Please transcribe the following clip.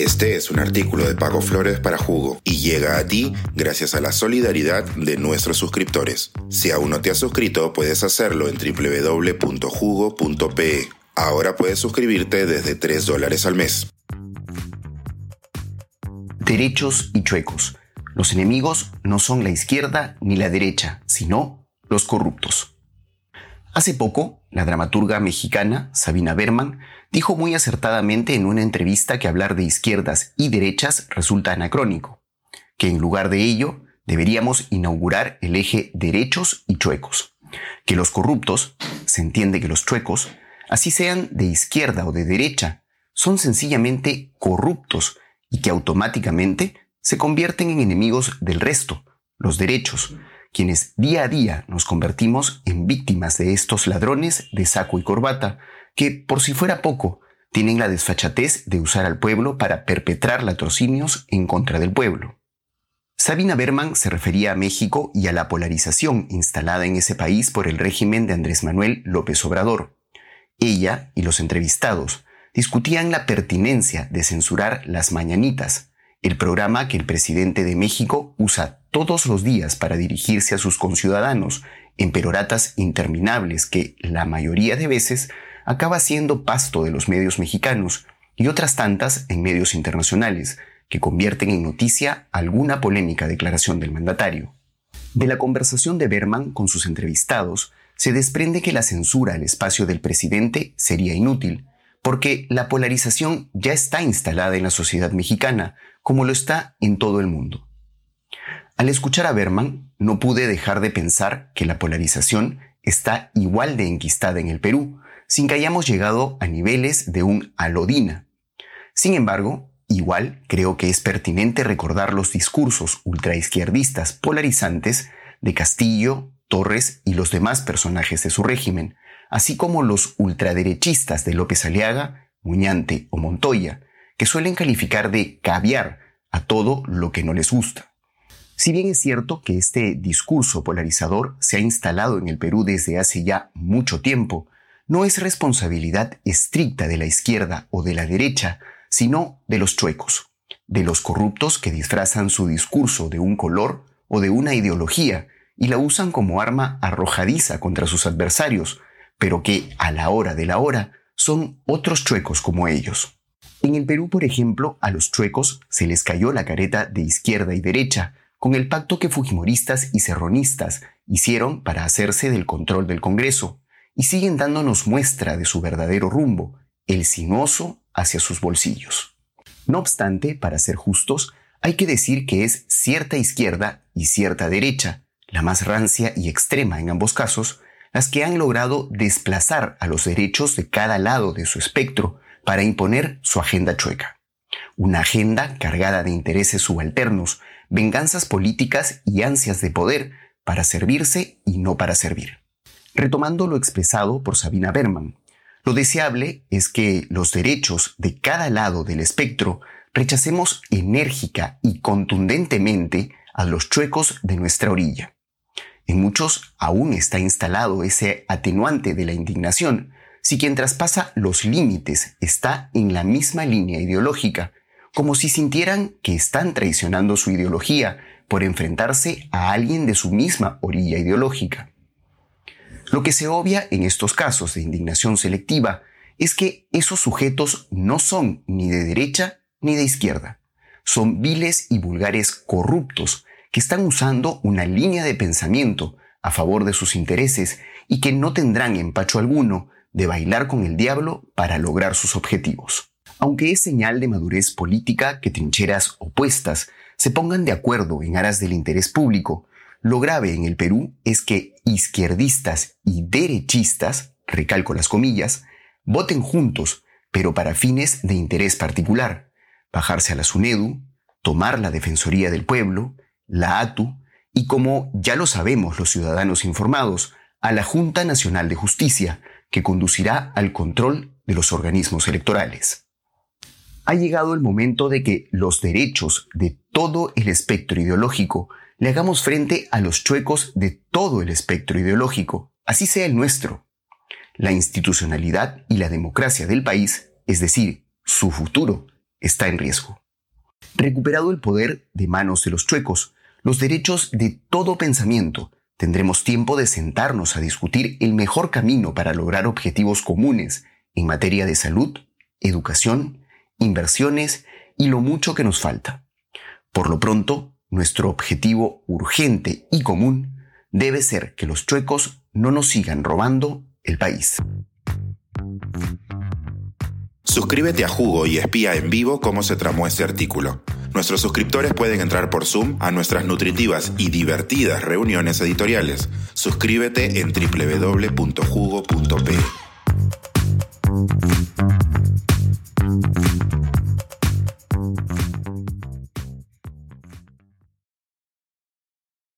Este es un artículo de Pago Flores para Jugo y llega a ti gracias a la solidaridad de nuestros suscriptores. Si aún no te has suscrito, puedes hacerlo en www.jugo.pe. Ahora puedes suscribirte desde 3 dólares al mes. Derechos y chuecos. Los enemigos no son la izquierda ni la derecha, sino los corruptos. Hace poco, la dramaturga mexicana Sabina Berman dijo muy acertadamente en una entrevista que hablar de izquierdas y derechas resulta anacrónico, que en lugar de ello deberíamos inaugurar el eje derechos y chuecos, que los corruptos, se entiende que los chuecos, así sean de izquierda o de derecha, son sencillamente corruptos y que automáticamente se convierten en enemigos del resto, los derechos, quienes día a día nos convertimos en víctimas de estos ladrones de saco y corbata, que, por si fuera poco, tienen la desfachatez de usar al pueblo para perpetrar latrocinios en contra del pueblo. Sabina Berman se refería a México y a la polarización instalada en ese país por el régimen de Andrés Manuel López Obrador. Ella y los entrevistados discutían la pertinencia de censurar las mañanitas, el programa que el presidente de México usa todos los días para dirigirse a sus conciudadanos en peroratas interminables que la mayoría de veces acaba siendo pasto de los medios mexicanos y otras tantas en medios internacionales que convierten en noticia alguna polémica declaración del mandatario. De la conversación de Berman con sus entrevistados se desprende que la censura al espacio del presidente sería inútil, porque la polarización ya está instalada en la sociedad mexicana, como lo está en todo el mundo. Al escuchar a Berman, no pude dejar de pensar que la polarización está igual de enquistada en el Perú, sin que hayamos llegado a niveles de un alodina. Sin embargo, igual creo que es pertinente recordar los discursos ultraizquierdistas polarizantes de Castillo, Torres y los demás personajes de su régimen, así como los ultraderechistas de López Aliaga, Muñante o Montoya, que suelen calificar de caviar a todo lo que no les gusta. Si bien es cierto que este discurso polarizador se ha instalado en el Perú desde hace ya mucho tiempo, no es responsabilidad estricta de la izquierda o de la derecha, sino de los chuecos, de los corruptos que disfrazan su discurso de un color o de una ideología y la usan como arma arrojadiza contra sus adversarios, pero que a la hora de la hora son otros chuecos como ellos. En el Perú, por ejemplo, a los chuecos se les cayó la careta de izquierda y derecha con el pacto que fujimoristas y serronistas hicieron para hacerse del control del Congreso, y siguen dándonos muestra de su verdadero rumbo, el sinuoso hacia sus bolsillos. No obstante, para ser justos, hay que decir que es cierta izquierda y cierta derecha, la más rancia y extrema en ambos casos, las que han logrado desplazar a los derechos de cada lado de su espectro para imponer su agenda chueca. Una agenda cargada de intereses subalternos, venganzas políticas y ansias de poder para servirse y no para servir. Retomando lo expresado por Sabina Berman, lo deseable es que los derechos de cada lado del espectro rechacemos enérgica y contundentemente a los chuecos de nuestra orilla. En muchos aún está instalado ese atenuante de la indignación, si quien traspasa los límites está en la misma línea ideológica, como si sintieran que están traicionando su ideología por enfrentarse a alguien de su misma orilla ideológica. Lo que se obvia en estos casos de indignación selectiva es que esos sujetos no son ni de derecha ni de izquierda. Son viles y vulgares corruptos que están usando una línea de pensamiento a favor de sus intereses y que no tendrán empacho alguno de bailar con el diablo para lograr sus objetivos. Aunque es señal de madurez política que trincheras opuestas se pongan de acuerdo en aras del interés público, lo grave en el Perú es que izquierdistas y derechistas, recalco las comillas, voten juntos, pero para fines de interés particular, bajarse a la SUNEDU, tomar la Defensoría del Pueblo, la ATU y, como ya lo sabemos los ciudadanos informados, a la Junta Nacional de Justicia, que conducirá al control de los organismos electorales. Ha llegado el momento de que los derechos de todo el espectro ideológico le hagamos frente a los chuecos de todo el espectro ideológico, así sea el nuestro. La institucionalidad y la democracia del país, es decir, su futuro, está en riesgo. Recuperado el poder de manos de los chuecos, los derechos de todo pensamiento, tendremos tiempo de sentarnos a discutir el mejor camino para lograr objetivos comunes en materia de salud, educación, inversiones y lo mucho que nos falta. Por lo pronto, nuestro objetivo urgente y común debe ser que los chuecos no nos sigan robando el país. Suscríbete a Jugo y espía en vivo cómo se tramó ese artículo. Nuestros suscriptores pueden entrar por Zoom a nuestras nutritivas y divertidas reuniones editoriales. Suscríbete en www.jugo.p.